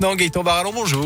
Non, Gaëtan Barallon, bonjour.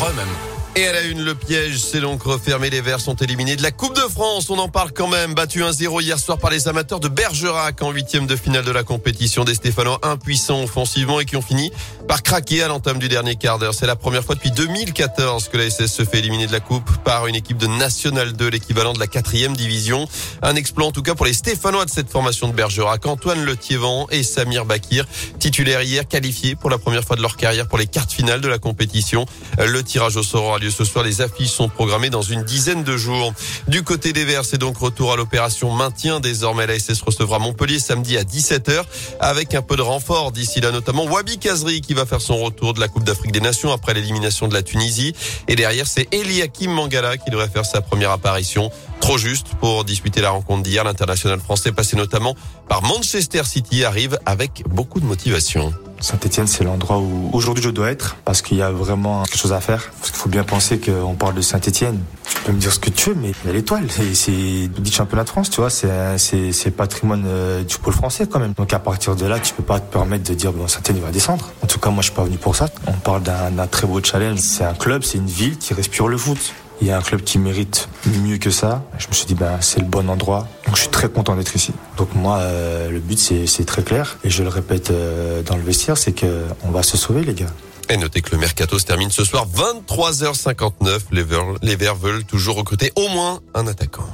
Re-même. Et à la une, le piège s'est donc refermé. Les Verts sont éliminés de la Coupe de France. On en parle quand même. Battu 1-0 hier soir par les amateurs de Bergerac en huitième de finale de la compétition. Des Stéphanois impuissants offensivement et qui ont fini par craquer à l'entame du dernier quart d'heure. C'est la première fois depuis 2014 que la SS se fait éliminer de la Coupe par une équipe de National 2, l'équivalent de la quatrième division. Un exploit en tout cas pour les Stéphanois de cette formation de Bergerac. Antoine Letiévent et Samir Bakir, titulaires hier, qualifiés pour la première fois de leur carrière pour les quarts finales de la compétition. Le tirage au sort ce soir. Les affiches sont programmées dans une dizaine de jours. Du côté des Verts, c'est donc retour à l'opération maintien. Désormais, la SS recevra Montpellier samedi à 17h avec un peu de renfort d'ici là, notamment Wabi Kazri qui va faire son retour de la Coupe d'Afrique des Nations après l'élimination de la Tunisie. Et derrière, c'est Eliakim Mangala qui devrait faire sa première apparition. Trop juste pour disputer la rencontre d'hier. L'international français passé notamment par Manchester City arrive avec beaucoup de motivation. Saint-Etienne, c'est l'endroit où aujourd'hui je dois être parce qu'il y a vraiment quelque chose à faire. Parce qu'il faut bien penser qu'on parle de Saint-Etienne. Tu peux me dire ce que tu veux, mais il y a l'étoile. C'est dit championnat de France, tu vois. C'est c'est patrimoine euh, du pôle français quand même. Donc à partir de là, tu peux pas te permettre de dire bon Saint-Etienne va descendre. En tout cas, moi je suis pas venu pour ça. On parle d'un très beau challenge. C'est un club, c'est une ville qui respire le foot il y a un club qui mérite mieux que ça. Je me suis dit, ben, c'est le bon endroit. Donc, je suis très content d'être ici. Donc, moi, euh, le but, c'est très clair. Et je le répète euh, dans le vestiaire, c'est qu'on va se sauver, les gars. Et notez que le mercato se termine ce soir 23h59. Les Verts, les Verts veulent toujours recruter au moins un attaquant.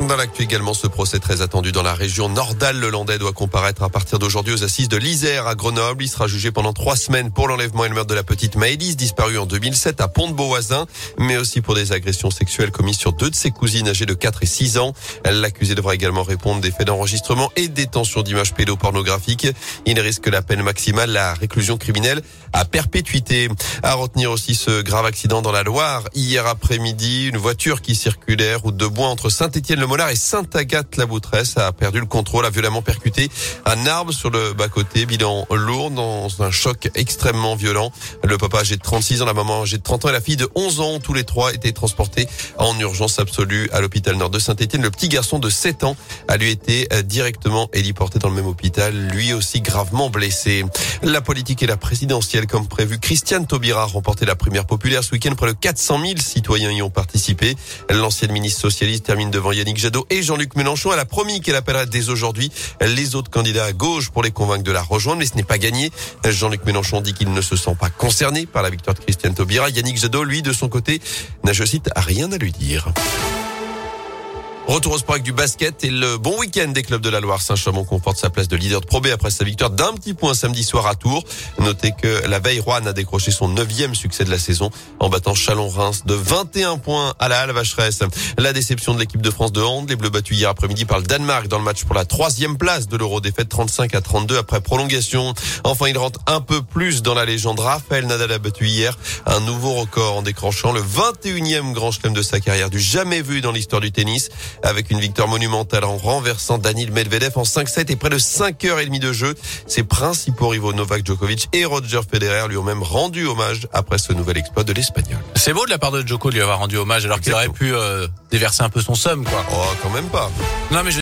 Dans l'actu également, ce procès très attendu dans la région Nordal. Le Landais doit comparaître à partir d'aujourd'hui aux assises de l'Isère à Grenoble. Il sera jugé pendant trois semaines pour l'enlèvement et le meurtre de la petite Maëlys, disparue en 2007 à Pont-de-Beauvoisin, mais aussi pour des agressions sexuelles commises sur deux de ses cousines âgées de 4 et 6 ans. L'accusé devra également répondre des faits d'enregistrement et détention d'images pédopornographiques. Il risque la peine maximale, la réclusion criminelle à perpétuité. À retenir aussi ce grave accident dans la Loire. Hier après-midi, une voiture qui circulait route de bois entre Saint-Étienne le Mollard et Sainte-Agathe-la-Boutresse a perdu le contrôle, a violemment percuté un arbre sur le bas-côté. Bilan lourd dans un choc extrêmement violent. Le papa âgé de 36 ans, la maman âgée de 30 ans et la fille de 11 ans, tous les trois étaient transportés en urgence absolue à l'hôpital nord de Saint-Etienne. Le petit garçon de 7 ans a lui été euh, directement héliporté dans le même hôpital, lui aussi gravement blessé. La politique et la présidentielle comme prévu. Christiane Taubira a remporté la première populaire ce week-end. Près de 400 000 citoyens y ont participé. L'ancienne ministre socialiste termine devant Yannick Jadot et Jean-Luc Mélenchon. Elle a promis qu'elle appellerait dès aujourd'hui les autres candidats à gauche pour les convaincre de la rejoindre, mais ce n'est pas gagné. Jean-Luc Mélenchon dit qu'il ne se sent pas concerné par la victoire de Christiane Taubira. Yannick Jadot, lui, de son côté, n'a, je cite, rien à lui dire. Retour au sport avec du basket et le bon week-end des clubs de la Loire. Saint-Chamond conforte sa place de leader de Pro B après sa victoire d'un petit point samedi soir à Tours. Notez que la veille, Rouen a décroché son neuvième succès de la saison en battant Chalon-Reims de 21 points à la Halle Vacheresse. La déception de l'équipe de France de hand, les Bleus battus hier après-midi par le Danemark dans le match pour la troisième place de l'Euro défaite 35 à 32 après prolongation. Enfin, il rentre un peu plus dans la légende. Raphaël Nadal a battu hier un nouveau record en décrochant le 21e grand chelem de sa carrière du jamais vu dans l'histoire du tennis avec une victoire monumentale en renversant Daniel Medvedev en 5-7 et près de 5 heures et demie de jeu. Ses principaux rivaux Novak Djokovic et Roger Federer lui ont même rendu hommage après ce nouvel exploit de l'Espagnol. C'est beau de la part de Djoko de lui avoir rendu hommage alors qu'il aurait pu euh, déverser un peu son somme quoi. Oh, quand même pas. Non mais je